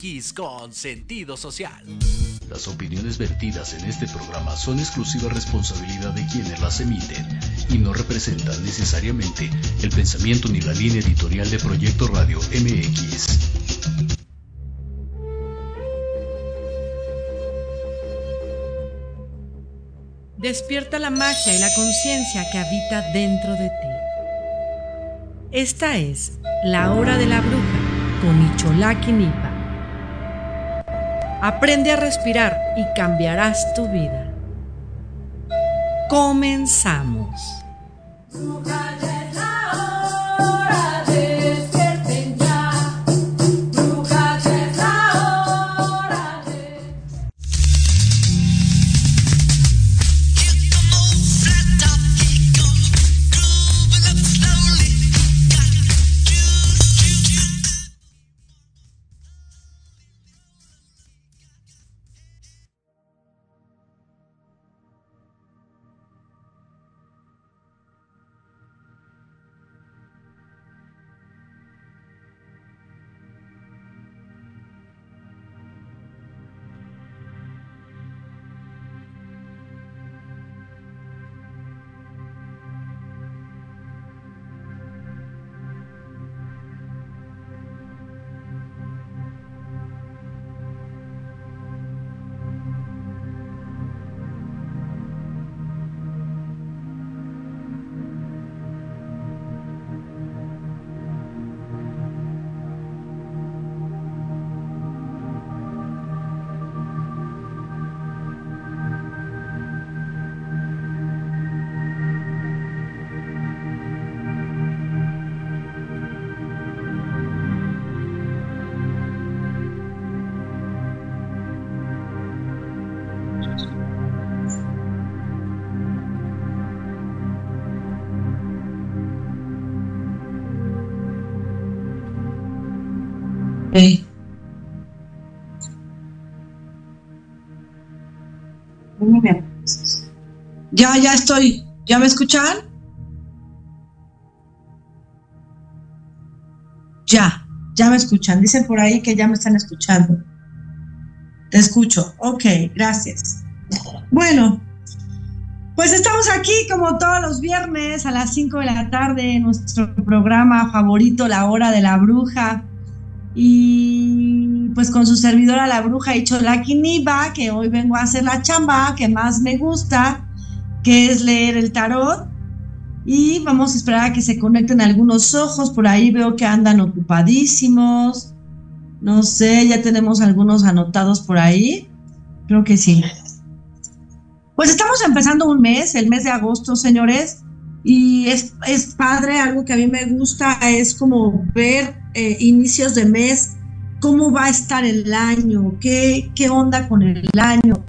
MX con sentido social. Las opiniones vertidas en este programa son exclusiva responsabilidad de quienes las emiten y no representan necesariamente el pensamiento ni la línea editorial de Proyecto Radio MX. Despierta la magia y la conciencia que habita dentro de ti. Esta es La Hora de la Bruja con Icholaki Nipa. Aprende a respirar y cambiarás tu vida. Comenzamos. Ya, ya estoy. ¿Ya me escuchan? Ya, ya me escuchan. Dicen por ahí que ya me están escuchando. Te escucho. Ok, gracias. Bueno, pues estamos aquí como todos los viernes a las 5 de la tarde en nuestro programa favorito, La Hora de la Bruja y pues con su servidora la bruja hecho la quiniba, que hoy vengo a hacer la chamba que más me gusta, que es leer el tarot. Y vamos a esperar a que se conecten algunos ojos, por ahí veo que andan ocupadísimos. No sé, ya tenemos algunos anotados por ahí. Creo que sí. Pues estamos empezando un mes, el mes de agosto, señores, y es, es padre, algo que a mí me gusta es como ver eh, inicios de mes, cómo va a estar el año, qué, qué onda con el año,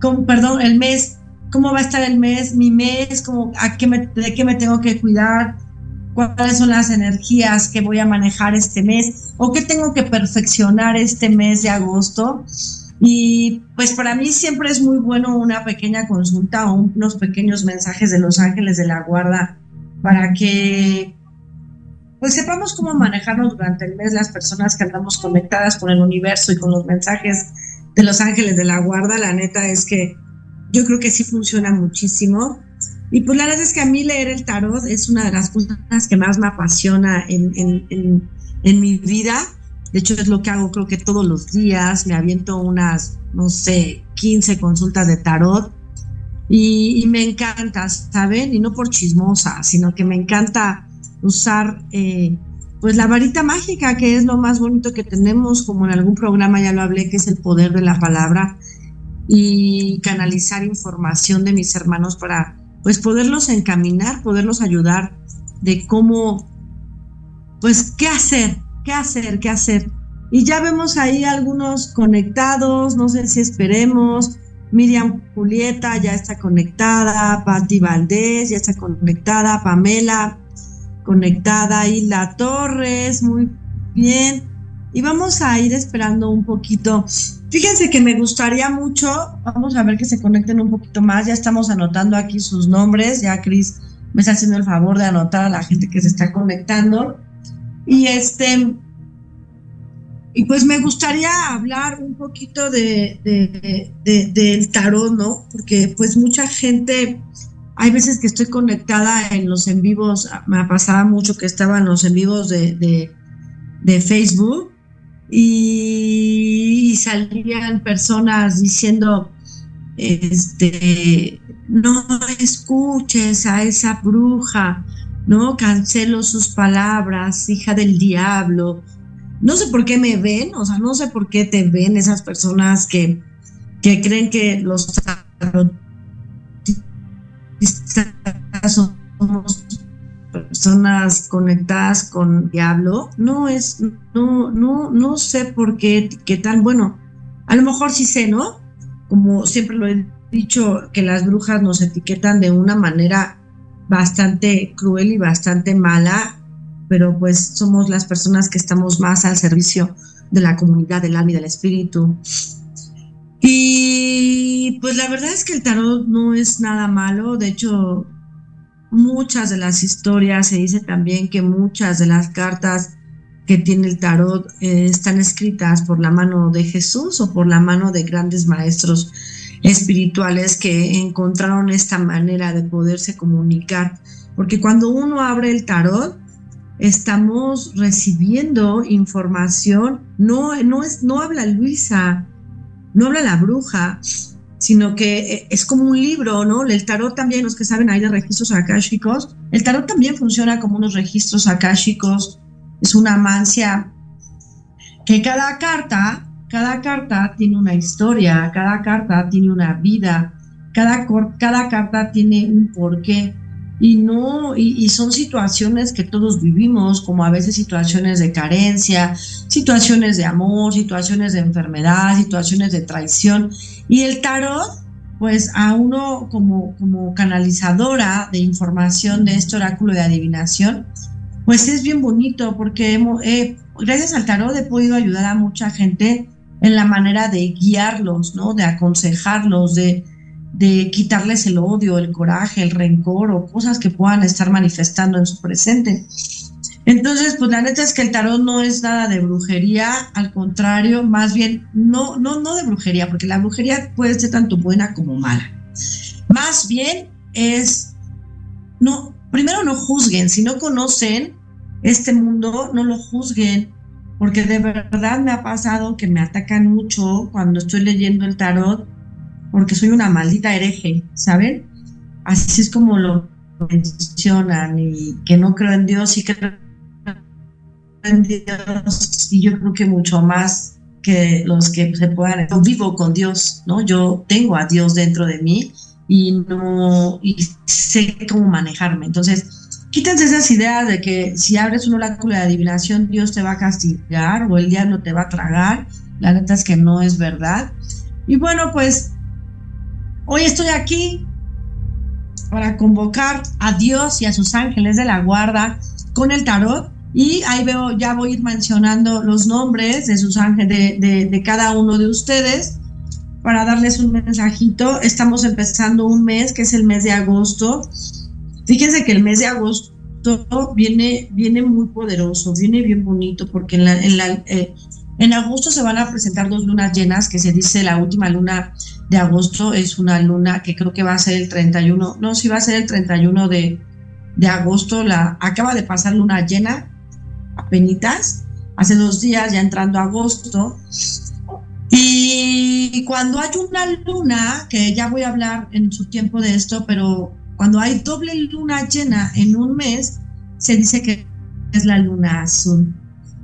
con, perdón, el mes, cómo va a estar el mes, mi mes, cómo, de qué me tengo que cuidar, cuáles son las energías que voy a manejar este mes o qué tengo que perfeccionar este mes de agosto. Y pues para mí siempre es muy bueno una pequeña consulta o unos pequeños mensajes de los ángeles de la guarda para que pues sepamos cómo manejarnos durante el mes las personas que andamos conectadas con el universo y con los mensajes de los ángeles de la guarda. La neta es que yo creo que sí funciona muchísimo. Y pues la verdad es que a mí leer el tarot es una de las cosas que más me apasiona en, en, mi vida. De hecho, es lo que hago creo que todos los días. Me aviento unas, no sé, 15 consultas de tarot. Y, y me encanta, ¿saben? Y no por chismosa, sino que me encanta usar eh, pues la varita mágica, que es lo más bonito que tenemos, como en algún programa ya lo hablé, que es el poder de la palabra, y canalizar información de mis hermanos para pues poderlos encaminar, poderlos ayudar de cómo, pues qué hacer, qué hacer, qué hacer. Y ya vemos ahí algunos conectados, no sé si esperemos. Miriam Julieta ya está conectada, Patti Valdés ya está conectada, Pamela, conectada la Torres, muy bien. Y vamos a ir esperando un poquito. Fíjense que me gustaría mucho, vamos a ver que se conecten un poquito más. Ya estamos anotando aquí sus nombres. Ya Cris me está haciendo el favor de anotar a la gente que se está conectando. Y este, y pues me gustaría hablar un poquito de, del tarot, ¿no? Porque pues mucha gente, hay veces que estoy conectada en los en vivos, me pasaba mucho que estaban los en vivos de, Facebook y, salían personas diciendo, este, no escuches a esa bruja, ¿no? Cancelo sus palabras, hija del diablo, no sé por qué me ven, o sea, no sé por qué te ven esas personas que, que creen que los personas conectadas con diablo. No es, no, no, no sé por qué qué tal. Bueno, a lo mejor sí sé, ¿no? Como siempre lo he dicho, que las brujas nos etiquetan de una manera bastante cruel y bastante mala pero pues somos las personas que estamos más al servicio de la comunidad del alma y del espíritu. Y pues la verdad es que el tarot no es nada malo, de hecho muchas de las historias se dice también que muchas de las cartas que tiene el tarot eh, están escritas por la mano de Jesús o por la mano de grandes maestros espirituales que encontraron esta manera de poderse comunicar. Porque cuando uno abre el tarot, estamos recibiendo información, no, no, es, no habla Luisa, no habla la bruja, sino que eh, es como un libro, ¿no? El tarot también, los que saben hay de registros akáshicos, el tarot también funciona como unos registros akáshicos, es una mancia que cada carta, cada carta tiene una historia, cada carta tiene una vida, cada, cada carta tiene un porqué y no, y, son situaciones que todos vivimos, como a veces situaciones de carencia, situaciones de amor, situaciones de enfermedad, situaciones de traición. Y el tarot, pues a uno como, como canalizadora de información de este oráculo de adivinación, pues es bien bonito porque gracias al tarot he podido ayudar a mucha gente en la manera de guiarlos, ¿no? De aconsejarlos, de, de quitarles el odio, el coraje, el rencor o cosas que puedan estar manifestando en su presente. Entonces, pues la neta es que el tarot no es nada de brujería, al contrario, más bien, no, no, no de brujería, porque la brujería puede ser tanto buena como mala. Más bien es, no, primero no juzguen, si no conocen este mundo, no lo juzguen, porque de verdad me ha pasado que me atacan mucho cuando estoy leyendo el tarot porque soy una maldita hereje, ¿saben? Así es como lo mencionan y que no creo en Dios y creo en Dios y yo creo que mucho más que los que se puedan. Yo vivo con Dios, ¿no? Yo tengo a Dios dentro de mí y no y sé cómo manejarme. Entonces, quítense esas ideas de que si abres un oráculo de adivinación, Dios te va a castigar o el diablo te va a tragar. La neta es que no es verdad. Y bueno, pues Hoy estoy aquí para convocar a Dios y a sus ángeles de la guarda con el tarot. Y ahí veo, ya voy a ir mencionando los nombres de sus ángeles, de, cada uno de ustedes, para darles un mensajito. Estamos empezando un mes, que es el mes de agosto. Fíjense que el mes de agosto viene, viene muy poderoso, viene bien bonito, porque en, eh, en agosto se van a presentar dos lunas llenas, que se dice la última luna de agosto es una luna que creo que va a ser el 31, no, sí va a ser el 31 de, de agosto, la, acaba de pasar luna llena, penitas hace dos días ya entrando agosto. Y cuando hay una luna, que ya voy a hablar en su tiempo de esto, pero cuando hay doble luna llena en un mes, se dice que es la luna azul,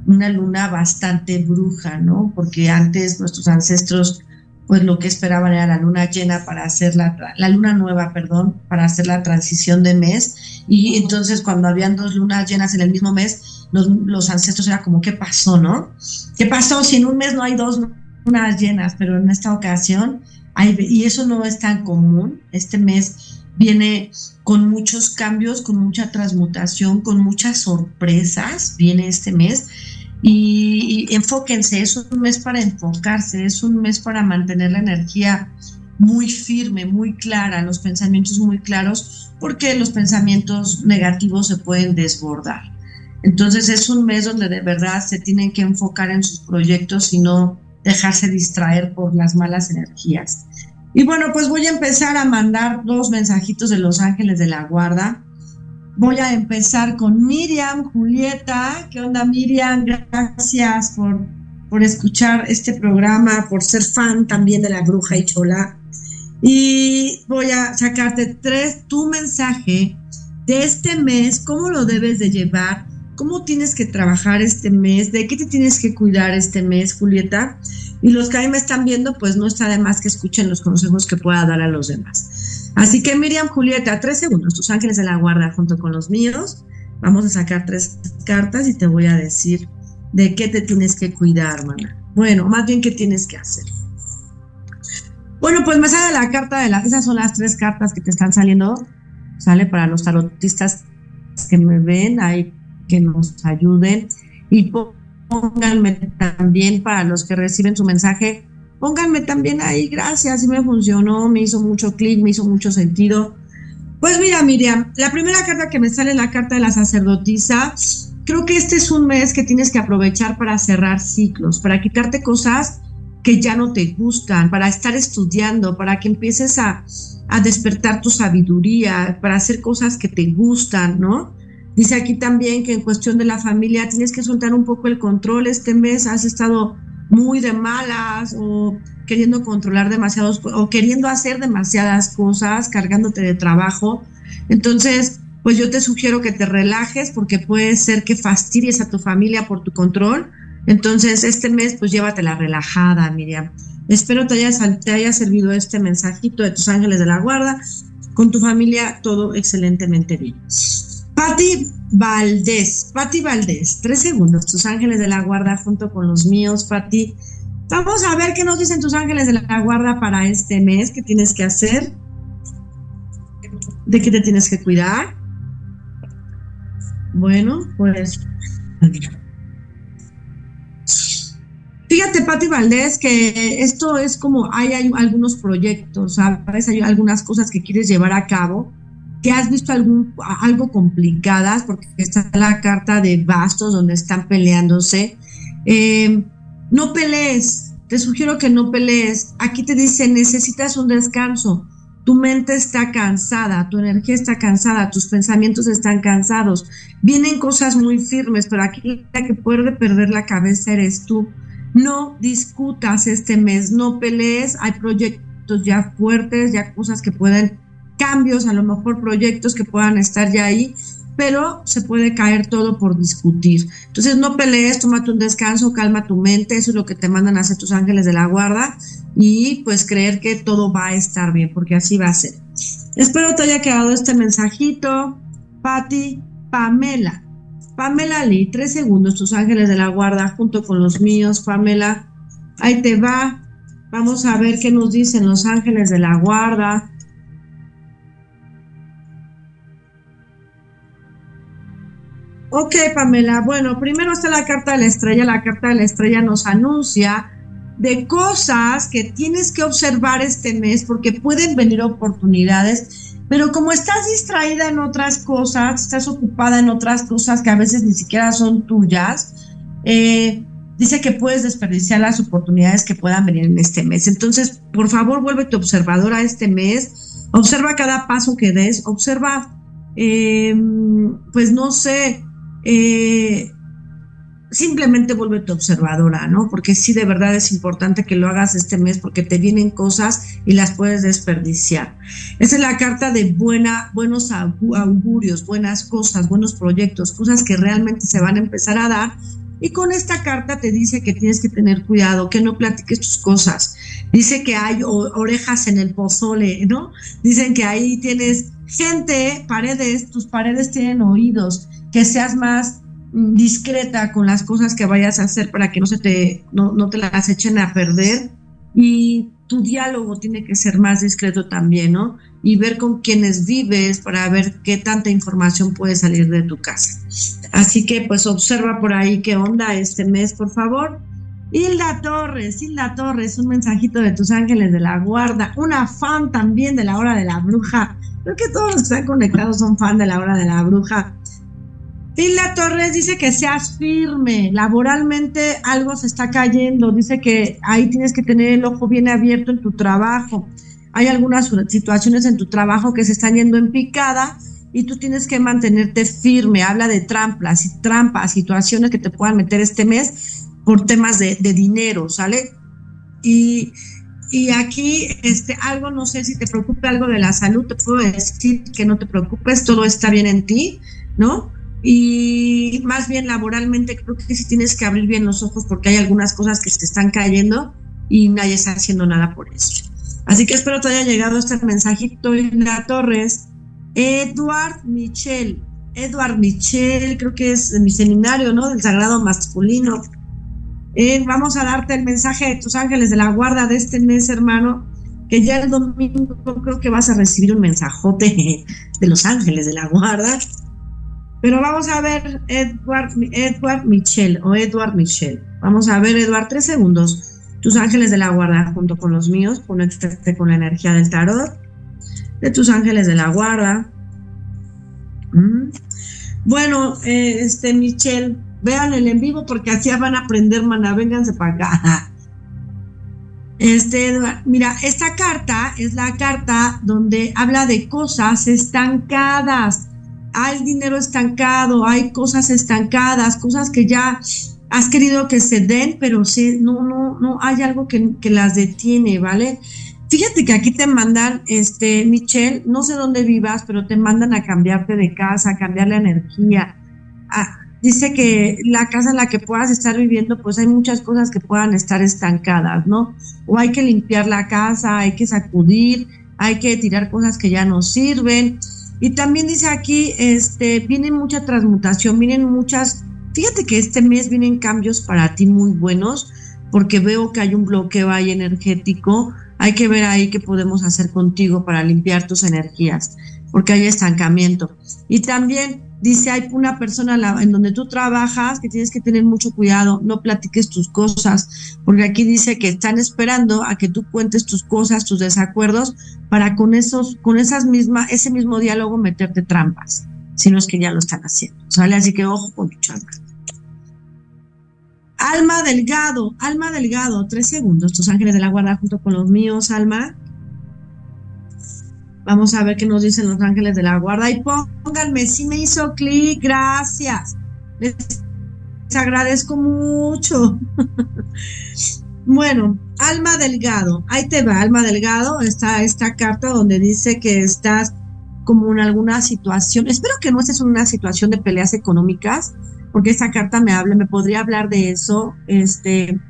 una luna bastante bruja, ¿no? Porque antes nuestros ancestros pues lo que esperaban era la luna llena para hacer la, la luna nueva, perdón, para hacer la transición de mes. Y entonces cuando habían dos lunas llenas en el mismo mes, los, los ancestros era como, ¿qué pasó, no? ¿Qué pasó si en un mes no hay dos lunas llenas? Pero en esta ocasión, hay, y eso no es tan común, este mes viene con muchos cambios, con mucha transmutación, con muchas sorpresas, viene este mes y, enfóquense, es un mes para enfocarse, es un mes para mantener la energía muy firme, muy clara, los pensamientos muy claros, porque los pensamientos negativos se pueden desbordar. Entonces es un mes donde de verdad se tienen que enfocar en sus proyectos y no dejarse distraer por las malas energías. Y bueno, pues voy a empezar a mandar dos mensajitos de los ángeles de la guarda. Voy a empezar con Miriam, Julieta. ¿Qué onda Miriam? Gracias por, por escuchar este programa, por ser fan también de la bruja y chola. Y voy a sacarte tres, tu mensaje de este mes, cómo lo debes de llevar cómo tienes que trabajar este mes, de qué te tienes que cuidar este mes, Julieta. Y los que ahí me están viendo, pues no está de más que escuchen los consejos que pueda dar a los demás. Así que Miriam, Julieta, tres segundos, tus ángeles de la guarda junto con los míos. Vamos a sacar tres cartas y te voy a decir de qué te tienes que cuidar, hermana. Bueno, más bien qué tienes que hacer. Bueno, pues me sale la carta de las, esas son las tres cartas que te están saliendo, sale para los tarotistas que me ven, hay que nos ayuden y pónganme también para los que reciben su mensaje, pónganme también ahí, gracias, y me funcionó, me hizo mucho clic, me hizo mucho sentido. Pues mira, Miriam, la primera carta que me sale es la carta de la sacerdotisa. Creo que este es un mes que tienes que aprovechar para cerrar ciclos, para quitarte cosas que ya no te gustan, para estar estudiando, para que empieces a, a despertar tu sabiduría, para hacer cosas que te gustan, ¿no? Dice aquí también que en cuestión de la familia tienes que soltar un poco el control. Este mes has estado muy de malas o queriendo controlar demasiados o queriendo hacer demasiadas cosas, cargándote de trabajo. Entonces, pues yo te sugiero que te relajes porque puede ser que fastidies a tu familia por tu control. Entonces, este mes, pues llévatela relajada, Miriam. Espero te haya, te haya servido este mensajito de tus ángeles de la guarda. Con tu familia, todo excelentemente bien. Patti Valdés, Patti Valdés, tres segundos, tus ángeles de la guarda junto con los míos, Patti. Vamos a ver qué nos dicen tus ángeles de la guarda para este mes, qué tienes que hacer, de qué te tienes que cuidar. Bueno, pues... Fíjate, Patti Valdés, que esto es como, hay, hay algunos proyectos, ¿sabes? Hay algunas cosas que quieres llevar a cabo que has visto algún, algo complicadas, porque está la carta de bastos donde están peleándose. Eh, no pelees, te sugiero que no pelees. Aquí te dice, necesitas un descanso. Tu mente está cansada, tu energía está cansada, tus pensamientos están cansados. Vienen cosas muy firmes, pero aquí la que puede perder la cabeza eres tú. No discutas este mes, no pelees. Hay proyectos ya fuertes, ya cosas que pueden cambios, a lo mejor proyectos que puedan estar ya ahí, pero se puede caer todo por discutir. Entonces no pelees, tómate un descanso, calma tu mente, eso es lo que te mandan a hacer tus ángeles de la guarda y pues creer que todo va a estar bien, porque así va a ser. Espero te haya quedado este mensajito. Patti, Pamela. Pamela Lee, tres segundos, tus ángeles de la guarda junto con los míos, Pamela. Ahí te va. Vamos a ver qué nos dicen los ángeles de la guarda. Ok, Pamela. Bueno, primero está la carta de la estrella. La carta de la estrella nos anuncia de cosas que tienes que observar este mes porque pueden venir oportunidades, pero como estás distraída en otras cosas, estás ocupada en otras cosas que a veces ni siquiera son tuyas, eh, dice que puedes desperdiciar las oportunidades que puedan venir en este mes. Entonces, por favor, vuélvete observadora este mes, observa cada paso que des, observa, eh, pues no sé, eh, simplemente vuélvete observadora, ¿no? Porque sí, de verdad es importante que lo hagas este mes porque te vienen cosas y las puedes desperdiciar. Esa es la carta de buena, buenos augurios, buenas cosas, buenos proyectos, cosas que realmente se van a empezar a dar. Y con esta carta te dice que tienes que tener cuidado, que no platiques tus cosas. Dice que hay orejas en el pozole, ¿no? Dicen que ahí tienes gente, paredes, tus paredes tienen oídos que seas más discreta con las cosas que vayas a hacer para que no se te, no, te las echen a perder. Y tu diálogo tiene que ser más discreto también, ¿no? Y ver con quiénes vives para ver qué tanta información puede salir de tu casa. Así que pues observa por ahí qué onda este mes, por favor. Hilda Torres, Hilda Torres, un mensajito de tus ángeles de la guarda, una fan también de la hora de la bruja. Creo que todos los que están conectados son fan de la hora de la bruja. Hilda Torres dice que seas firme, laboralmente algo se está cayendo, dice que ahí tienes que tener el ojo bien abierto en tu trabajo. Hay algunas situaciones en tu trabajo que se están yendo en picada y tú tienes que mantenerte firme. Habla de trampas, trampas, situaciones que te puedan meter este mes por temas de, dinero, ¿sale? Y, y, aquí, este, algo, no sé si te preocupa algo de la salud, te puedo decir que no te preocupes, todo está bien en ti, ¿no? Y más bien laboralmente creo que sí tienes que abrir bien los ojos porque hay algunas cosas que te están cayendo y nadie está haciendo nada por eso. Así que espero te haya llegado este mensajito la Torres. Edward Michel, Edward Michel, creo que es de mi seminario, ¿no? Del Sagrado Masculino. Eh, vamos a darte el mensaje de tus ángeles de la guarda de este mes, hermano, que ya el domingo creo que vas a recibir un mensajote de los ángeles de la guarda pero vamos a ver Edward, Edward Michel o Edward Michel. Vamos a ver, Edward, tres segundos. Tus ángeles de la guarda junto con los míos, conéctate con la energía del tarot. De tus ángeles de la guarda. Mm. Bueno, eh, este Michel, vean el en vivo porque así van a aprender, mana. Vénganse para acá. Este, mira, esta carta es la carta donde habla de cosas estancadas hay dinero estancado, hay cosas estancadas, cosas que ya has querido que se den, pero sí, no, no, no, hay algo que, las detiene, ¿vale? Fíjate que aquí te mandan, este, Michelle, no sé dónde vivas, pero te mandan a cambiarte de casa, a cambiar la energía. Ah, dice que la casa en la que puedas estar viviendo, pues hay muchas cosas que puedan estar estancadas, ¿no? O hay que limpiar la casa, hay que sacudir, hay que tirar cosas que ya no sirven. Y también dice aquí, este, viene mucha transmutación, vienen muchas, fíjate que este mes vienen cambios para ti muy buenos, porque veo que hay un bloqueo ahí energético, hay que ver ahí qué podemos hacer contigo para limpiar tus energías, porque hay estancamiento. Y también dice, hay una persona en donde tú trabajas que tienes que tener mucho cuidado, no platiques tus cosas, porque aquí dice que están esperando a que tú cuentes tus cosas, tus desacuerdos, para con esos, con esas mismas, ese mismo diálogo meterte trampas, si no es que ya lo están haciendo, ¿sale? Así que ojo con tu chamba. Alma Delgado, Alma Delgado, tres segundos, tus ángeles de la guarda junto con los míos, Alma. Vamos a ver qué nos dicen los ángeles de la guarda. Y pónganme, si me hizo clic, gracias. Les agradezco mucho. bueno, Alma Delgado, ahí te va, Alma Delgado, está esta carta donde dice que estás como en alguna situación, espero que no estés en una situación de peleas económicas, porque esta carta me habla, me podría hablar de eso, este,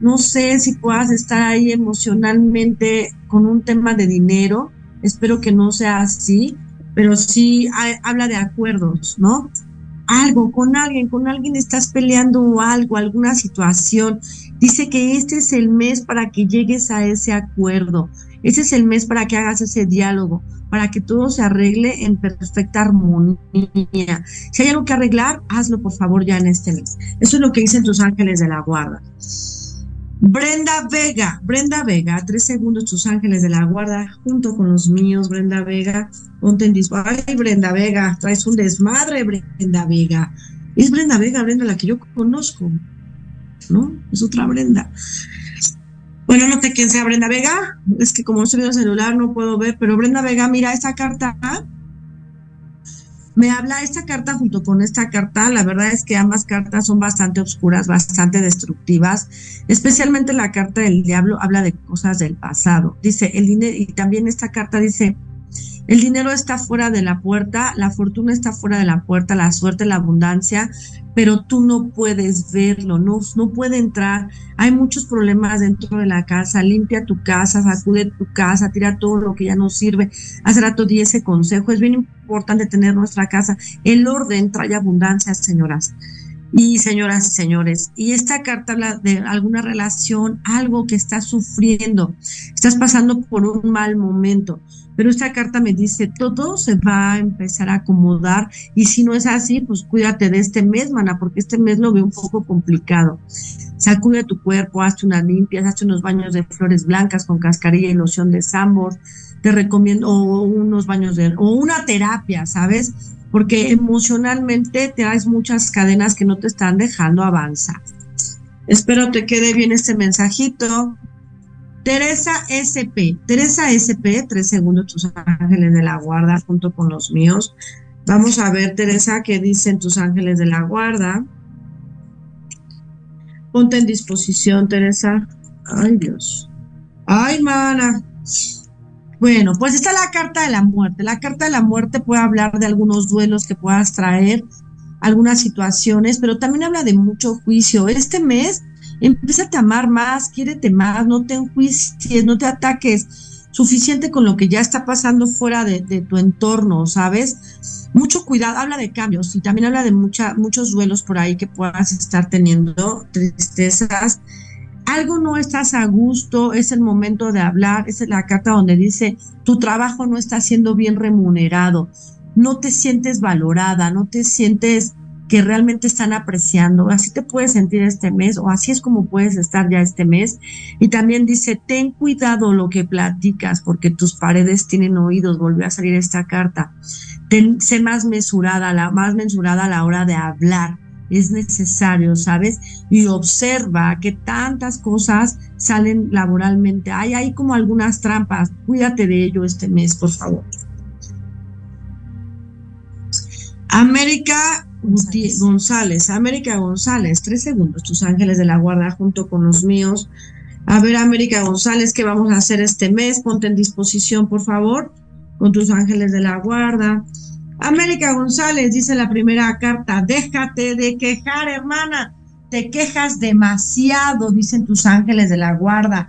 no sé si puedas estar ahí emocionalmente con un tema de dinero, Espero que no sea así, pero sí habla de acuerdos, ¿no? Algo con alguien, con alguien estás peleando algo, alguna situación. Dice que este es el mes para que llegues a ese acuerdo. Ese es el mes para que hagas ese diálogo, para que todo se arregle en perfecta armonía. Si hay algo que arreglar, hazlo por favor ya en este mes. Eso es lo que dicen tus ángeles de la guarda. Brenda Vega, Brenda Vega, tres segundos, tus ángeles de la guarda, junto con los míos, Brenda Vega, ponte en. Ay, Brenda Vega, traes un desmadre, Brenda Vega. Es Brenda Vega, Brenda, la que yo conozco, ¿no? Es otra Brenda. Bueno, no sé quién sea Brenda Vega, es que como no estoy viendo el celular no puedo ver, pero Brenda Vega, mira esta carta me habla esta carta junto con esta carta, la verdad es que ambas cartas son bastante oscuras, bastante destructivas, especialmente la carta del diablo habla de cosas del pasado. Dice, el dinero, y también esta carta dice, el dinero está fuera de la puerta, la fortuna está fuera de la puerta, la suerte, la abundancia, pero tú no puedes verlo, no, no puede entrar. Hay muchos problemas dentro de la casa, limpia tu casa, sacude tu casa, tira todo lo que ya no sirve. Hace rato di ese consejo, es bien importante tener nuestra casa. El orden trae abundancia, señoras y señoras y señores. Y esta carta habla de alguna relación, algo que estás sufriendo, estás pasando por un mal momento pero esta carta me dice, todo se va a empezar a acomodar y si no es así, pues cuídate de este mes, mana, porque este mes lo veo un poco complicado. Sacude tu cuerpo, hazte unas limpias, hazte unos baños de flores blancas con cascarilla y loción de sambor, te recomiendo, o unos baños de, o una terapia, ¿sabes? porque emocionalmente te das muchas cadenas que no te están dejando avanzar. Espero te quede bien este mensajito. Teresa SP, Teresa SP, tres segundos tus ángeles de la guarda junto con los míos. Vamos a ver, Teresa, qué dicen tus ángeles de la guarda. Ponte en disposición, Teresa. Ay, Dios. Ay, mana. Bueno, pues está la carta de la muerte. La carta de la muerte puede hablar de algunos duelos que puedas traer, algunas situaciones, pero también habla de mucho juicio. Este mes, empieza a amar más, quiérete más, no te enjuicies, no te ataques. Suficiente con lo que ya está pasando fuera de, tu entorno, ¿sabes? Mucho cuidado, habla de cambios y también habla de muchos duelos por ahí que puedas estar teniendo, tristezas algo no estás a gusto, es el momento de hablar, es la carta donde dice, tu trabajo no está siendo bien remunerado, no te sientes valorada, no te sientes que realmente están apreciando. Así te puedes sentir este mes o así es como puedes estar ya este mes. Y también dice, ten cuidado lo que platicas porque tus paredes tienen oídos. Volvió a salir esta carta. Ten, sé más mesurada, la, más mesurada a la hora de hablar es necesario, ¿sabes? Y observa que tantas cosas salen laboralmente. Hay ahí como algunas trampas. Cuídate de ello este mes, por favor. América González. América González, tres segundos, tus ángeles de la guarda junto con los míos. A ver, América González, ¿qué vamos a hacer este mes? Ponte en disposición, por favor, con tus ángeles de la guarda. América González dice la primera carta, déjate de quejar, hermana, te quejas demasiado, dicen tus ángeles de la guarda.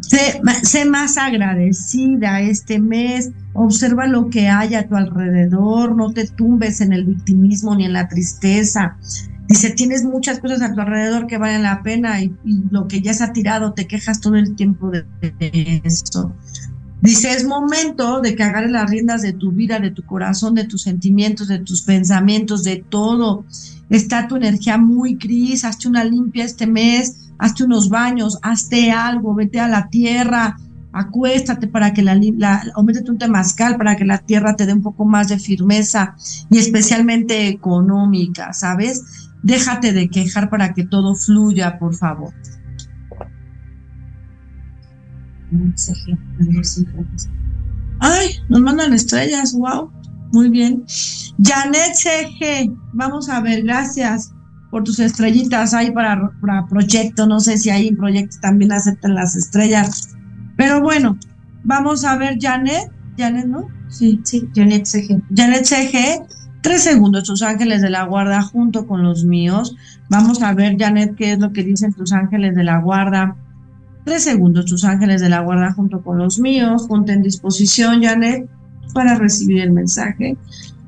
Sé, más agradecida este mes, observa lo que hay a tu alrededor, no te tumbes en el victimismo ni en la tristeza. Dice, tienes muchas cosas a tu alrededor que valen la pena y, lo que ya se ha tirado, te quejas todo el tiempo de, de eso. Dice, es momento de que agarres las riendas de tu vida, de tu corazón, de tus sentimientos, de tus pensamientos, de todo. Está tu energía muy gris, hazte una limpia este mes, hazte unos baños, hazte algo, vete a la tierra, acuéstate para que la, la o métete un temazcal para que la tierra te dé un poco más de firmeza y especialmente económica, ¿sabes? Déjate de quejar para que todo fluya, por favor. Ay, nos mandan estrellas, wow, muy bien. Janet CG, vamos a ver, gracias por tus estrellitas ahí para, para proyecto. No sé si ahí en proyecto también aceptan las estrellas. Pero bueno, vamos a ver, Janet. Janet, ¿no? Sí, sí, Janet CG. Janet CG, tres segundos, tus ángeles de la guarda junto con los míos. Vamos a ver, Janet, qué es lo que dicen tus ángeles de la guarda Tres segundos, tus ángeles de la guarda junto con los míos. Ponte en disposición, Janet, para recibir el mensaje.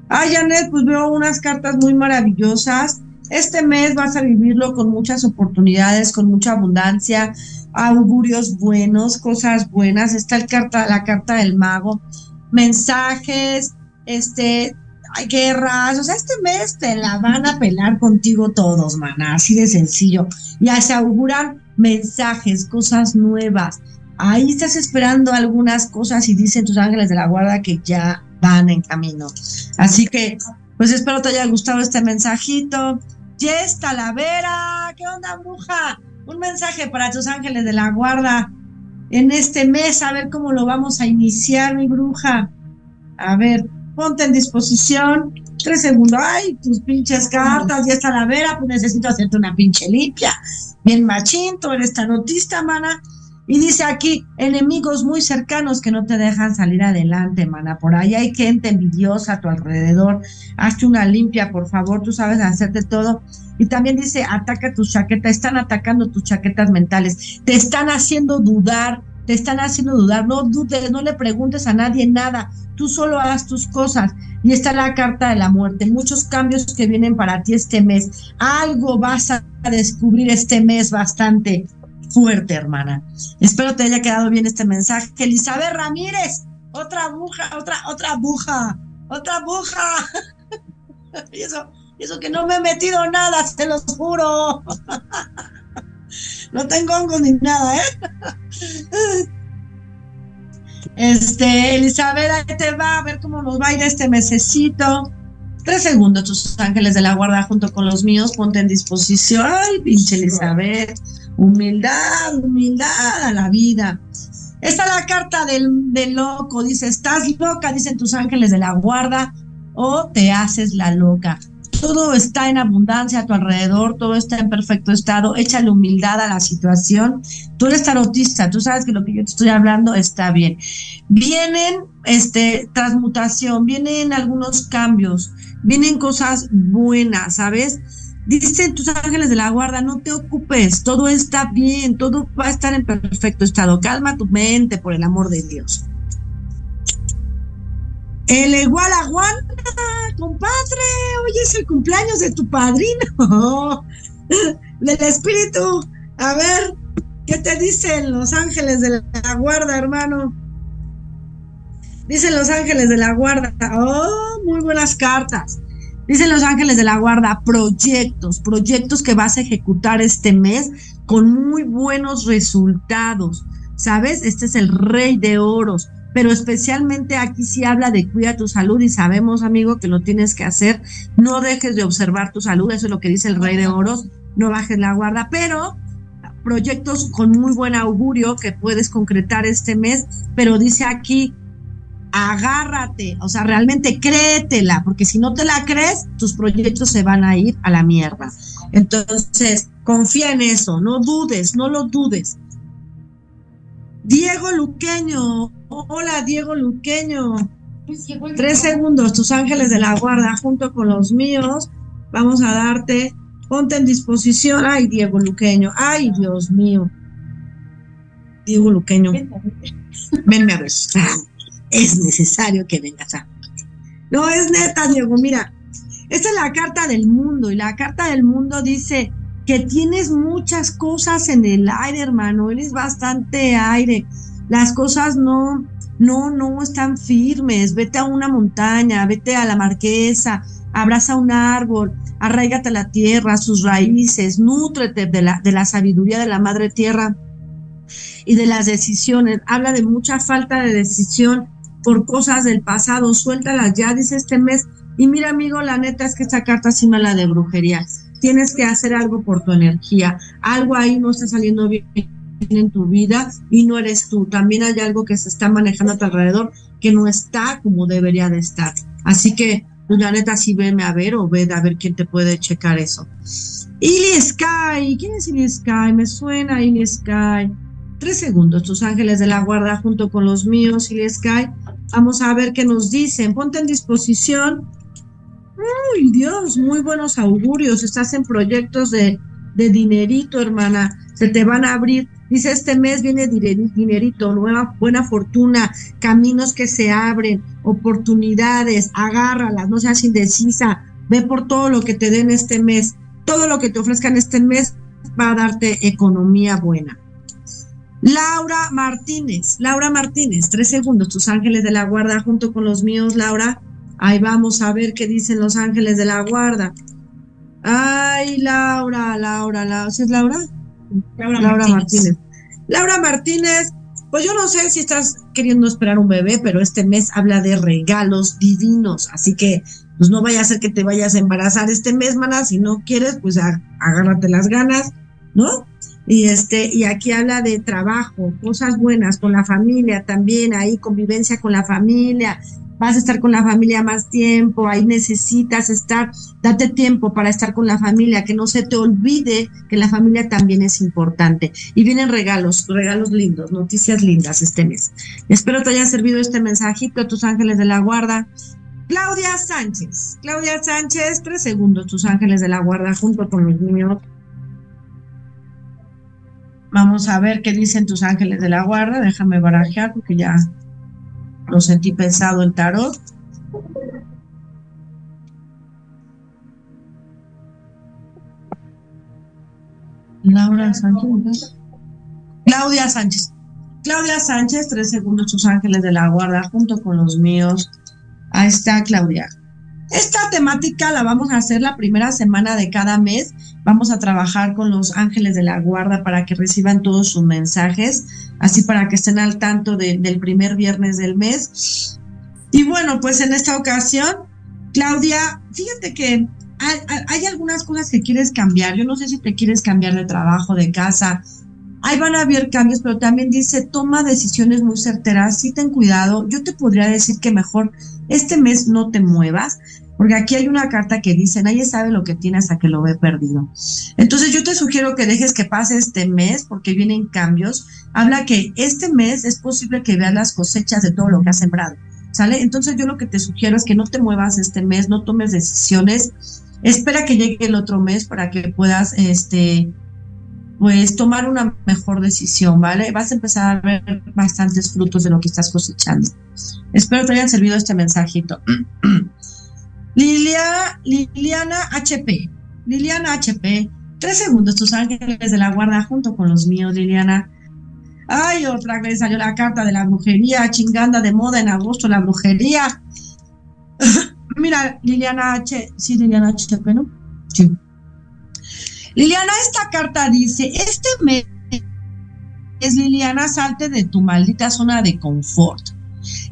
Ah, Janet, pues veo unas cartas muy maravillosas. Este mes vas a vivirlo con muchas oportunidades, con mucha abundancia, augurios buenos, cosas buenas. Está el carta, la carta del mago, mensajes, este, guerras, o sea, este mes te la van a pelar contigo todos, maná, así de sencillo. Ya se auguran mensajes, cosas nuevas. Ahí estás esperando algunas cosas y dicen tus ángeles de la guarda que ya van en camino. Así que, pues espero te haya gustado este mensajito. Yes, Talavera, ¿qué onda, bruja? Un mensaje para tus ángeles de la guarda en este mes, a ver cómo lo vamos a iniciar, mi bruja. A ver, ponte en disposición. Tres segundos. Ay, tus pinches cartas, ya está la vera, pues necesito hacerte una pinche limpia bien machín, tú eres tan autista, mana. Y dice aquí, enemigos muy cercanos que no te dejan salir adelante, mana. Por ahí hay gente envidiosa a tu alrededor. Hazte una limpia, por favor. Tú sabes hacerte todo. Y también dice, ataca tus chaquetas. Están atacando tus chaquetas mentales. Te están haciendo dudar. Te están haciendo dudar. No dudes, no le preguntes a nadie nada. Tú solo haz tus cosas. Y está la carta de la muerte. Muchos cambios que vienen para ti este mes. Algo vas a descubrir este mes bastante fuerte, hermana. Espero te haya quedado bien este mensaje. Elizabeth Ramírez, otra aguja, otra, otra aguja, otra aguja. y eso, eso que no me he metido nada, te lo juro. no tengo hongos ni nada, ¿eh? Este, Elizabeth, ahí te va a ver cómo nos va a ir este mesecito. Tres segundos, tus ángeles de la guarda junto con los míos, ponte en disposición. Ay, pinche Elizabeth, humildad, humildad a la vida. Esta es la carta del, del loco, dice, estás loca, dicen tus ángeles de la guarda, o te haces la loca todo está en abundancia a tu alrededor, todo está en perfecto estado, échale humildad a la situación. Tú eres tarotista, tú sabes que lo que yo te estoy hablando está bien. Vienen este transmutación, vienen algunos cambios, vienen cosas buenas, ¿sabes? Dicen tus ángeles de la guarda, no te ocupes, todo está bien, todo va a estar en perfecto estado. Calma tu mente por el amor de Dios. El igual aguanta, compadre. Hoy es el cumpleaños de tu padrino, del espíritu. A ver, ¿qué te dicen los ángeles de la guarda, hermano? Dicen los ángeles de la guarda. Oh, muy buenas cartas. Dicen los ángeles de la guarda, proyectos, proyectos que vas a ejecutar este mes con muy buenos resultados. ¿Sabes? Este es el rey de oros pero especialmente aquí sí habla de cuida tu salud y sabemos, amigo, que lo tienes que hacer. No dejes de observar tu salud, eso es lo que dice el Rey de Oros, no bajes la guarda, pero proyectos con muy buen augurio que puedes concretar este mes, pero dice aquí, agárrate, o sea, realmente créetela, porque si no te la crees, tus proyectos se van a ir a la mierda. Entonces, confía en eso, no dudes, no lo dudes. Diego Luqueño, hola Diego Luqueño. Tres segundos, tus ángeles de la guarda junto con los míos. Vamos a darte, ponte en disposición. Ay, Diego Luqueño, ay, Dios mío. Diego Luqueño, venme a ver. Es necesario que vengas a. No, es neta, Diego, mira. Esta es la carta del mundo y la carta del mundo dice, que tienes muchas cosas en el aire, hermano, eres bastante aire. Las cosas no, no, no están firmes. Vete a una montaña, vete a la marquesa, abraza un árbol, arraigate a la tierra, sus raíces, nútrete de la, de la sabiduría de la madre tierra y de las decisiones. Habla de mucha falta de decisión por cosas del pasado. Suéltalas ya, dice este mes. Y mira, amigo, la neta es que esta carta sí me la de brujería tienes que hacer algo por tu energía. Algo ahí no está saliendo bien en tu vida y no eres tú. También hay algo que se está manejando a tu alrededor que no está como debería de estar. Así que, pues la neta, sí veme a ver o ve a ver quién te puede checar eso. Ili Sky, ¿quién es Ili Sky? Me suena Ili Sky. Tres segundos, tus ángeles de la guarda junto con los míos, Ili Sky. Vamos a ver qué nos dicen. Ponte en disposición Uy, Dios, muy buenos augurios. Estás en proyectos de, de dinerito, hermana. Se te van a abrir. Dice, este mes viene dinerito, nueva, buena fortuna, caminos que se abren, oportunidades, agárralas, no seas indecisa. Ve por todo lo que te den este mes. Todo lo que te ofrezcan este mes va a darte economía buena. Laura Martínez, Laura Martínez, tres segundos, tus ángeles de la guarda junto con los míos, Laura. Ahí vamos a ver qué dicen los ángeles de la guarda. Ay, Laura, Laura, Laura. ¿Sí es Laura? Laura, Martínez. Laura Martínez, pues yo no sé si estás queriendo esperar un bebé, pero este mes habla de regalos divinos, así que pues no vaya a ser que te vayas a embarazar este mes, mana, si no quieres, pues agárrate las ganas, ¿no? Y este, y aquí habla de trabajo, cosas buenas con la familia también, ahí convivencia con la familia, vas a estar con la familia más tiempo, ahí necesitas estar, date tiempo para estar con la familia, que no se te olvide que la familia también es importante. Y vienen regalos, regalos lindos, noticias lindas este mes. Espero te haya servido este mensajito a tus ángeles de la guarda. Claudia Sánchez, Claudia Sánchez, tres segundos, tus ángeles de la guarda junto con los niños. Vamos a ver qué dicen tus ángeles de la guarda. Déjame barajear porque ya lo sentí pesado el tarot. Laura Sánchez. Claudia Sánchez. Claudia Sánchez, tres segundos, sus ángeles de la guarda, junto con los míos. Ahí está Claudia. Esta temática la vamos a hacer la primera semana de cada mes. Vamos a trabajar con los ángeles de la guarda para que reciban todos sus mensajes, así para que estén al tanto del primer viernes del mes. Y bueno, pues en esta ocasión, Claudia, fíjate que hay, algunas cosas que quieres cambiar. Yo no sé si te quieres cambiar de trabajo, de casa. Ahí van a haber cambios, pero también dice, toma decisiones muy certeras, sí ten cuidado. Yo te podría decir que mejor este mes no te muevas, porque aquí hay una carta que dice, nadie sabe lo que tiene hasta que lo ve perdido. Entonces yo te sugiero que dejes que pase este mes, porque vienen cambios. Habla que este mes es posible que veas las cosechas de todo lo que has sembrado. ¿Sale? Entonces yo lo que te sugiero es que no te muevas este mes, no tomes decisiones espera que llegue el otro mes para que puedas, este, pues tomar una mejor decisión, ¿vale? Vas a empezar a ver bastantes frutos de lo que estás cosechando. Espero te hayan servido este mensajito. Lilia, Liliana HP. Liliana HP. Tres segundos, tus ángeles de la guarda junto con los míos, Liliana. Ay, otra vez salió la carta de la brujería, chinganda de moda en agosto, la brujería. Mira, Liliana H, sí, Liliana H, ¿no? Sí. Liliana, esta carta dice, este mes es Liliana, salte de tu maldita zona de confort.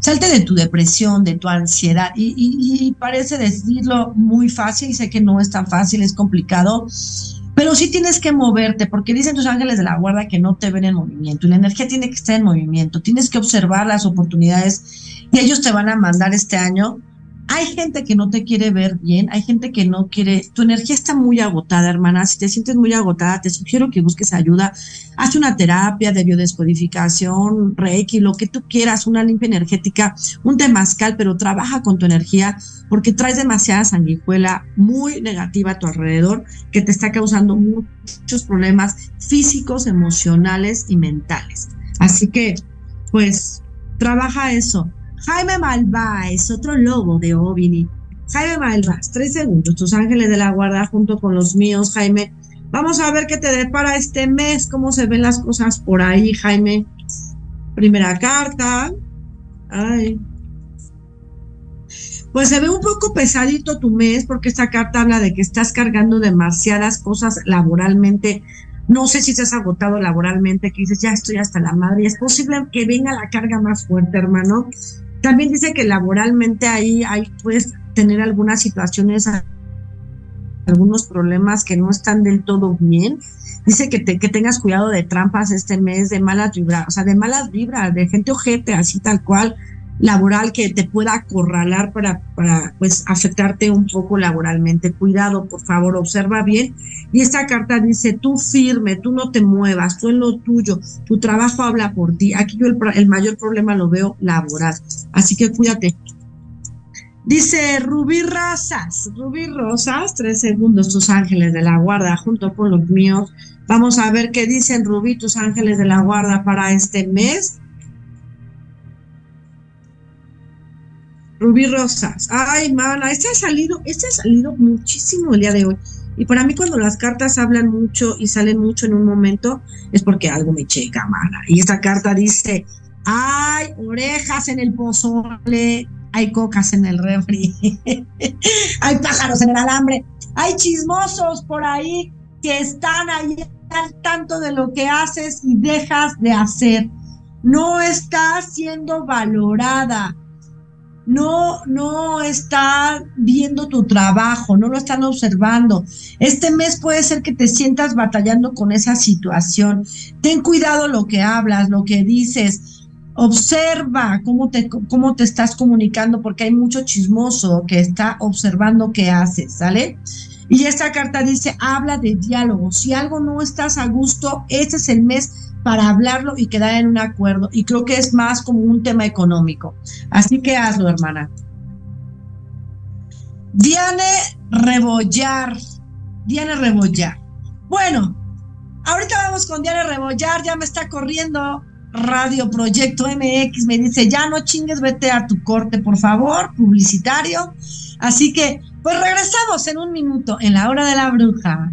Salte de tu depresión, de tu ansiedad. Y, parece decirlo muy fácil, y sé que no es tan fácil, es complicado, pero sí tienes que moverte, porque dicen tus ángeles de la guarda que no te ven en movimiento. Y la energía tiene que estar en movimiento. Tienes que observar las oportunidades y ellos te van a mandar este año hay gente que no te quiere ver bien, hay gente que no quiere, tu energía está muy agotada, hermana, si te sientes muy agotada, te sugiero que busques ayuda, haz una terapia de biodescodificación, reiki, lo que tú quieras, una limpia energética, un temazcal, pero trabaja con tu energía porque traes demasiada sanguijuela muy negativa a tu alrededor que te está causando muchos problemas físicos, emocionales y mentales. Así que, pues, trabaja eso Jaime Malváez, otro lobo de Ovini. Jaime Malváez, tres segundos, tus ángeles de la guarda junto con los míos, Jaime. Vamos a ver qué te depara este mes, cómo se ven las cosas por ahí, Jaime. Primera carta. Ay. Pues se ve un poco pesadito tu mes porque esta carta habla de que estás cargando demasiadas cosas laboralmente. No sé si estás agotado laboralmente, que dices, ya estoy hasta la madre. Es posible que venga la carga más fuerte, hermano. También dice que laboralmente ahí, hay puedes tener algunas situaciones, algunos problemas que no están del todo bien. Dice que, te, que tengas cuidado de trampas este mes, de malas vibras, o sea, de malas vibras, de gente ojete, así tal cual laboral que te pueda acorralar para, para pues afectarte un poco laboralmente. Cuidado, por favor, observa bien. Y esta carta dice, tú firme, tú no te muevas, tú en lo tuyo, tu trabajo habla por ti. Aquí yo el, el mayor problema lo veo laboral. Así que cuídate. Dice Rubí Rosas, Rubí Rosas, tres segundos, tus ángeles de la guarda junto con los míos. Vamos a ver qué dicen Rubí, tus ángeles de la guarda para este mes. Rubí Rosas. Ay, mana, este ha salido, este ha salido muchísimo el día de hoy. Y para mí cuando las cartas hablan mucho y salen mucho en un momento, es porque algo me checa, mana. Y esta carta dice, hay orejas en el pozole, hay cocas en el refri, hay pájaros en el alambre, hay chismosos por ahí que están ahí al tanto de lo que haces y dejas de hacer. No estás siendo valorada no, no está viendo tu trabajo, no lo están observando. Este mes puede ser que te sientas batallando con esa situación. Ten cuidado lo que hablas, lo que dices. Observa cómo te, cómo te estás comunicando, porque hay mucho chismoso que está observando qué haces, ¿sale? Y esta carta dice, habla de diálogo. Si algo no estás a gusto, este es el mes para hablarlo y quedar en un acuerdo. Y creo que es más como un tema económico. Así que hazlo, hermana. Diane Rebollar. Diane Rebollar. Bueno, ahorita vamos con Diane Rebollar. Ya me está corriendo Radio Proyecto MX. Me dice, ya no chingues, vete a tu corte, por favor, publicitario. Así que, pues regresamos en un minuto en la hora de la bruja.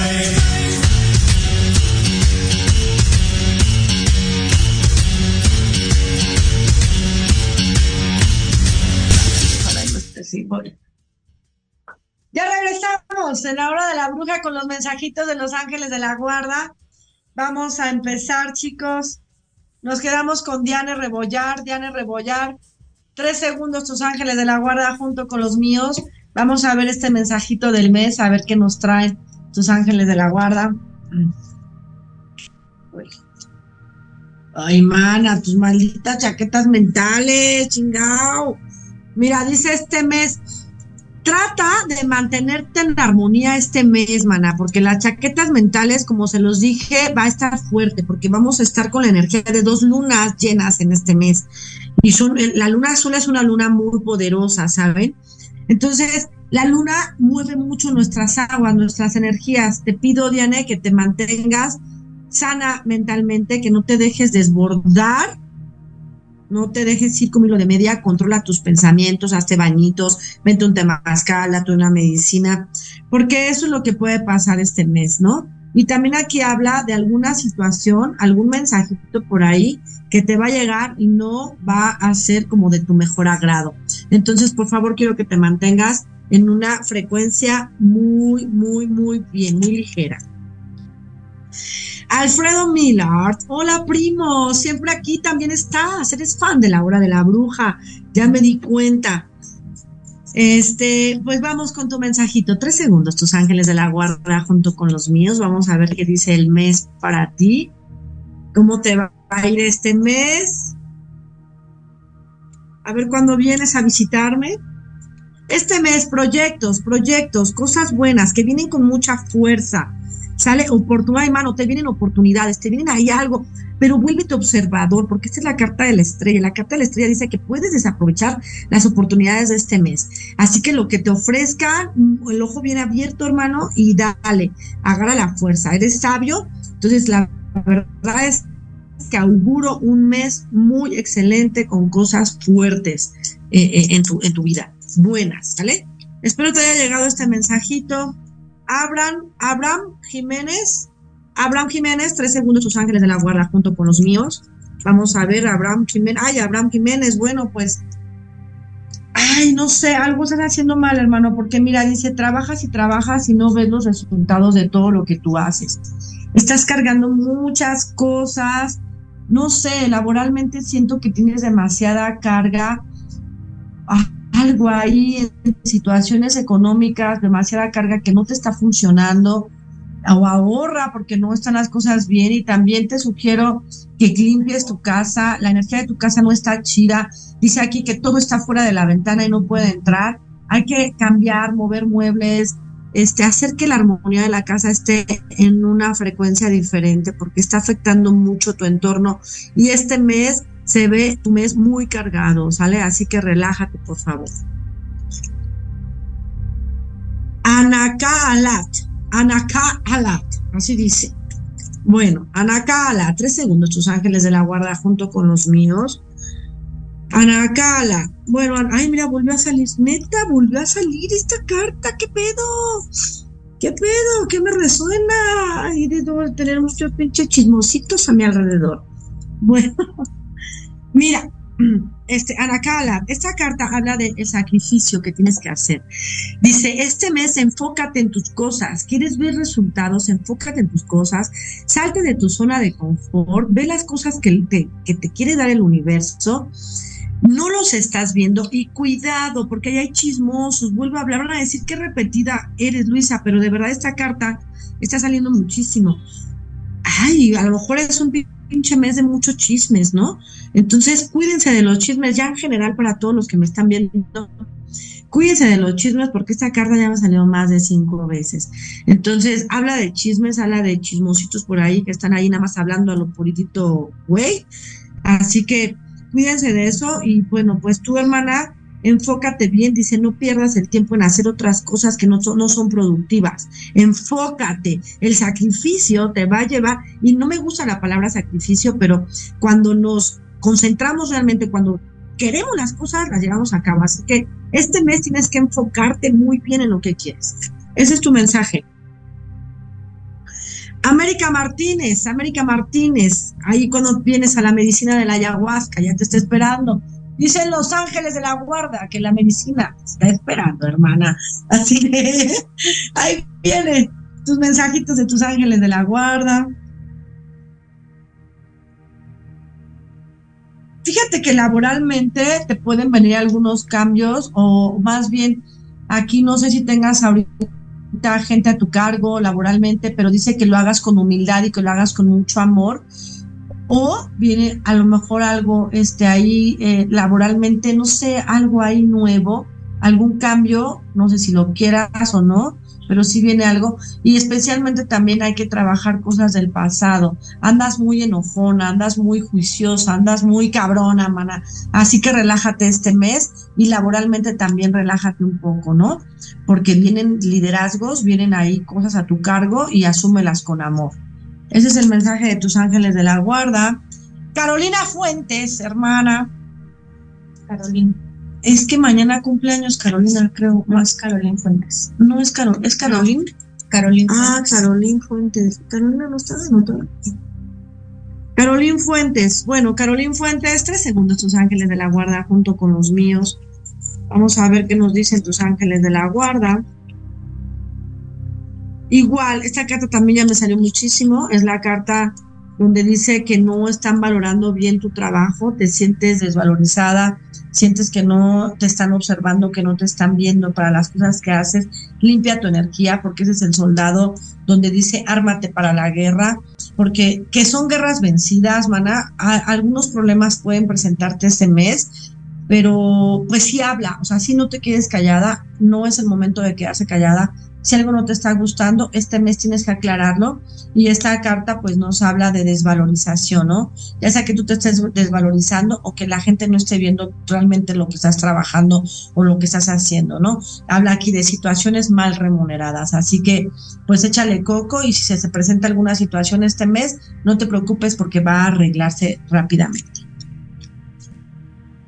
Ya regresamos en la hora de la bruja con los mensajitos de los ángeles de la guarda. Vamos a empezar, chicos. Nos quedamos con Diane Rebollar. Diane Rebollar, tres segundos tus ángeles de la guarda junto con los míos. Vamos a ver este mensajito del mes, a ver qué nos traen tus ángeles de la guarda. Ay, mana, tus malditas chaquetas mentales, chingao. Mira, dice este mes, trata de mantenerte en armonía este mes, mana, porque las chaquetas mentales, como se los dije, va a estar fuerte, porque vamos a estar con la energía de dos lunas llenas en este mes. Y son, la luna azul es una luna muy poderosa, ¿saben? Entonces, la luna mueve mucho nuestras aguas, nuestras energías. Te pido, Diane, que te mantengas sana mentalmente, que no te dejes desbordar no te dejes ir como hilo de media, controla tus pensamientos, hazte bañitos, vente un temazcal, date una medicina, porque eso es lo que puede pasar este mes, ¿no? Y también aquí habla de alguna situación, algún mensajito por ahí que te va a llegar y no va a ser como de tu mejor agrado. Entonces, por favor, quiero que te mantengas en una frecuencia muy, muy, muy bien, muy ligera. Alfredo Millard, hola primo, siempre aquí también estás, eres fan de la hora de la bruja, ya me di cuenta. Este, pues vamos con tu mensajito, tres segundos, tus ángeles de la guarda junto con los míos, vamos a ver qué dice el mes para ti, cómo te va a ir este mes, a ver cuándo vienes a visitarme. Este mes, proyectos, proyectos, cosas buenas que vienen con mucha fuerza sale oportunidad, mano, te vienen oportunidades, te vienen ahí algo, pero vuélvete observador, porque esta es la carta de la estrella. La carta de la estrella dice que puedes desaprovechar las oportunidades de este mes. Así que lo que te ofrezcan, el ojo bien abierto, hermano, y dale, agarra la fuerza. Eres sabio, entonces la verdad es que auguro un mes muy excelente con cosas fuertes. eh, en, tu, en tu vida. Buenas, ¿sale? Espero te haya llegado este mensajito. Abraham, Abraham Jiménez, Abraham Jiménez, tres segundos tus ángeles de la guarda junto con los míos. Vamos a ver, Abraham Jiménez. Ay, Abraham Jiménez, bueno, pues. Ay, no sé, algo estás haciendo mal, hermano, porque mira, dice, trabajas y trabajas y no ves los resultados de todo lo que tú haces. Estás cargando muchas cosas. No sé, laboralmente siento que tienes demasiada carga. Algo ahí en situaciones económicas, demasiada carga que no te está funcionando o ahorra porque no están las cosas bien. Y también te sugiero que limpies tu casa, la energía de tu casa no está chida, dice aquí que todo está fuera de la ventana y no puede entrar, hay que cambiar, mover muebles, este, hacer que la armonía de la casa esté en una frecuencia diferente porque está afectando mucho tu entorno. Y este mes se ve tu mes muy cargado, ¿sale? Así que relájate, por favor. Anaka Alat Anaka Alat, así dice. Bueno, Anaka Alat, tres segundos, tus ángeles de la guarda junto con los míos. Anaka bueno, ay, mira, volvió a salir, neta, volvió a salir esta carta, ¿qué pedo? ¿Qué pedo? ¿Qué me resuena? Ay, debo tener muchos pinches chismositos a mi alrededor. Bueno, mira, este, Anacala, esta carta habla del sacrificio que tienes que hacer. Dice, este mes enfócate en tus cosas, quieres ver resultados, enfócate en tus cosas, salte de tu zona de confort, ve las cosas que te, que te quiere dar el universo, no los estás viendo. Y cuidado, porque ahí hay chismosos, vuelvo a hablar, van a decir qué repetida eres, Luisa, pero de verdad esta carta está saliendo muchísimo. Ay, a lo mejor es un pinche mes de muchos chismes, ¿no? Entonces, cuídense de los chismes, ya en general para todos los que me están viendo, cuídense de los chismes porque esta carta ya me salió más de cinco veces. Entonces, habla de chismes, habla de chismositos por ahí que están ahí nada más hablando a lo puritito, güey. Así que cuídense de eso y bueno, pues tu hermana, enfócate bien, dice, no pierdas el tiempo en hacer otras cosas que no son, productivas. Enfócate, el sacrificio te va a llevar, y no me gusta la palabra sacrificio, pero cuando nos concentramos realmente, cuando queremos las cosas, las llevamos a cabo. Así que este mes tienes que enfocarte muy bien en lo que quieres. Ese es tu mensaje. América Martínez, América Martínez, ahí cuando vienes a la medicina de la ayahuasca, ya te está esperando. Dicen los ángeles de la guarda que la medicina está esperando, hermana. Así que ahí vienen tus mensajitos de tus ángeles de la guarda. Fíjate que laboralmente te pueden venir algunos cambios o más bien aquí no sé si tengas ahorita gente a tu cargo laboralmente, pero dice que lo hagas con humildad y que lo hagas con mucho amor o viene a lo mejor algo este, ahí eh, laboralmente, no sé, algo ahí nuevo, algún cambio, no sé si lo quieras o no, pero sí viene algo y especialmente también hay que trabajar cosas del pasado. Andas muy enojona, andas muy juiciosa, andas muy cabrona, mana. Así que relájate este mes y laboralmente también relájate un poco, ¿no? Porque vienen liderazgos, vienen ahí cosas a tu cargo y asúmelas con amor. Ese es el mensaje de tus ángeles de la guarda. Carolina Fuentes, hermana. Carolina. Es que mañana cumpleaños Carolina, creo. Más Carolina Fuentes. No es Carol, ¿es Carolina? Carolina Ah, Carolina Fuentes. Carolina no está anotado. Carolina Fuentes. Bueno, Carolina Fuentes, tres segundos tus ángeles de la guarda junto con los míos. Vamos a ver qué nos dicen tus ángeles de la guarda. Igual, esta carta también ya me salió muchísimo. Es la carta donde dice que no están valorando bien tu trabajo, te sientes desvalorizada, sientes que no te están observando, que no te están viendo para las cosas que haces. Limpia tu energía porque ese es el soldado donde dice ármate para la guerra, porque que son guerras vencidas, mana. algunos problemas pueden presentarte ese mes, pero pues sí habla, o sea, si no te quedes callada, no es el momento de quedarse callada, si algo no te está gustando, este mes tienes que aclararlo y esta carta pues nos habla de desvalorización, ¿no? Ya sea que tú te estés desvalorizando o que la gente no esté viendo realmente lo que estás trabajando o lo que estás haciendo, ¿no? Habla aquí de situaciones mal remuneradas, así que pues échale coco y si se, se presenta alguna situación este mes, no te preocupes porque va a arreglarse rápidamente.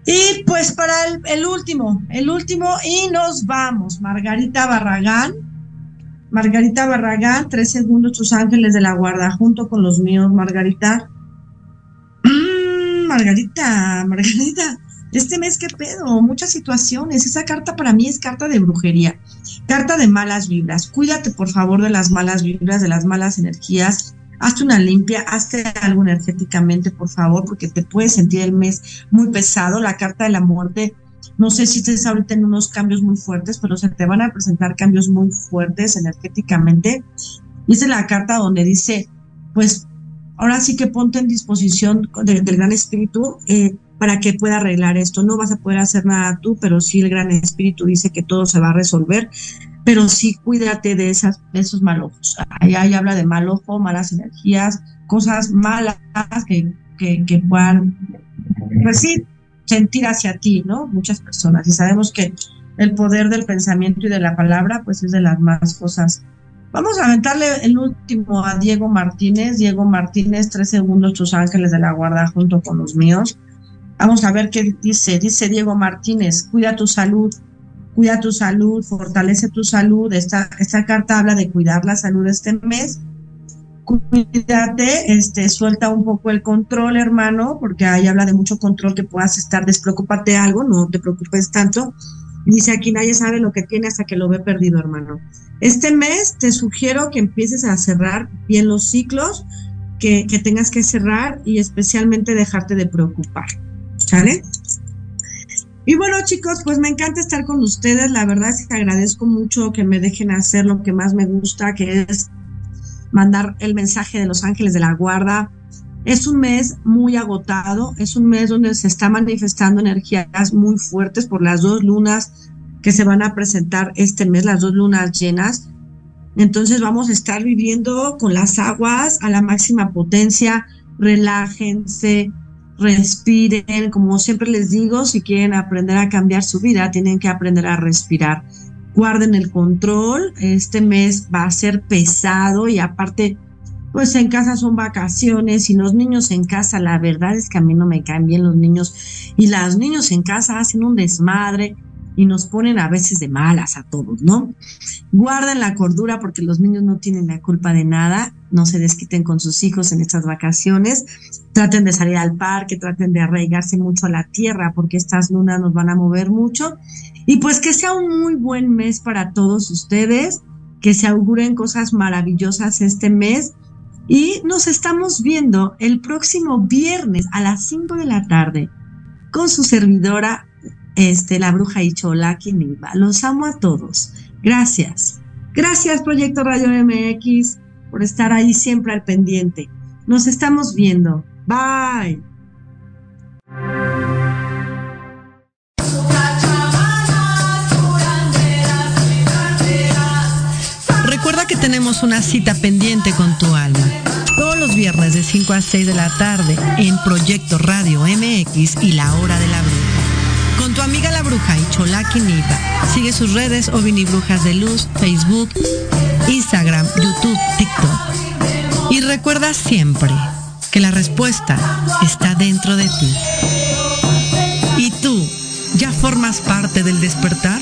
Y pues para el, último, el último, y nos vamos. Margarita Barragán. Margarita Barragán, tres segundos, tus ángeles de la guarda, junto con los míos, Margarita. Mm, Margarita, Margarita, este mes qué pedo, muchas situaciones. Esa carta para mí es carta de brujería, carta de malas vibras. Cuídate por favor de las malas vibras, de las malas energías hazte una limpia, hazte algo energéticamente, por favor, porque te puedes sentir el mes muy pesado. La carta de la muerte, no sé si estés ahorita en unos cambios muy fuertes, pero se te van a presentar cambios muy fuertes energéticamente. Dice la carta donde dice, pues ahora sí que ponte en disposición del Gran Espíritu eh, para que pueda arreglar esto. No vas a poder hacer nada tú, pero sí el Gran Espíritu dice que todo se va a resolver pero sí cuídate de, esas, esos malojos. Ahí, ahí habla de mal ojo, malas energías, cosas malas que, que, puedan, pues sí, sentir hacia ti, ¿no? Muchas personas. Y sabemos que el poder del pensamiento y de la palabra, pues es de las más cosas. Vamos a aventarle el último a Diego Martínez. Diego Martínez, tres segundos, tus ángeles de la guarda junto con los míos. Vamos a ver qué dice. Dice Diego Martínez, cuida tu salud, cuida tu salud, fortalece tu salud. Esta, esta carta habla de cuidar la salud este mes. Cuídate, este, suelta un poco el control, hermano, porque ahí habla de mucho control que puedas estar, despreocúpate algo, no te preocupes tanto. Dice aquí nadie sabe lo que tiene hasta que lo ve perdido, hermano. Este mes te sugiero que empieces a cerrar bien los ciclos que, que tengas que cerrar y especialmente dejarte de preocupar. ¿Sale? Y bueno, chicos, pues me encanta estar con ustedes. La verdad es que agradezco mucho que me dejen hacer lo que más me gusta, que es mandar el mensaje de los ángeles de la guarda. Es un mes muy agotado, es un mes donde se está manifestando energías muy fuertes por las dos lunas que se van a presentar este mes, las dos lunas llenas. Entonces vamos a estar viviendo con las aguas a la máxima potencia. Relájense, respiren, como siempre les digo, si quieren aprender a cambiar su vida, tienen que aprender a respirar. Guarden el control, este mes va a ser pesado y aparte, pues en casa son vacaciones y los niños en casa, la verdad es que a mí no me caen bien los niños y los niños en casa hacen un desmadre y nos ponen a veces de malas a todos, ¿no? Guarden la cordura porque los niños no tienen la culpa de nada, no se desquiten con sus hijos en estas vacaciones, traten de salir al parque, traten de arraigarse mucho a la tierra porque estas lunas nos van a mover mucho y pues que sea un muy buen mes para todos ustedes, que se auguren cosas maravillosas este mes y nos estamos viendo el próximo viernes a las 5 de la tarde con su servidora este, la bruja y Niva. Los amo a todos. Gracias. Gracias, Proyecto Radio MX, por estar ahí siempre al pendiente. Nos estamos viendo. Bye. Tenemos una cita pendiente con tu alma. Todos los viernes de 5 a 6 de la tarde en Proyecto Radio MX y la hora de la bruja con tu amiga la bruja y Cholaki Nipa. Sigue sus redes o Brujas de Luz, Facebook, Instagram, YouTube, TikTok. Y recuerda siempre que la respuesta está dentro de ti. ¿Y tú ya formas parte del despertar?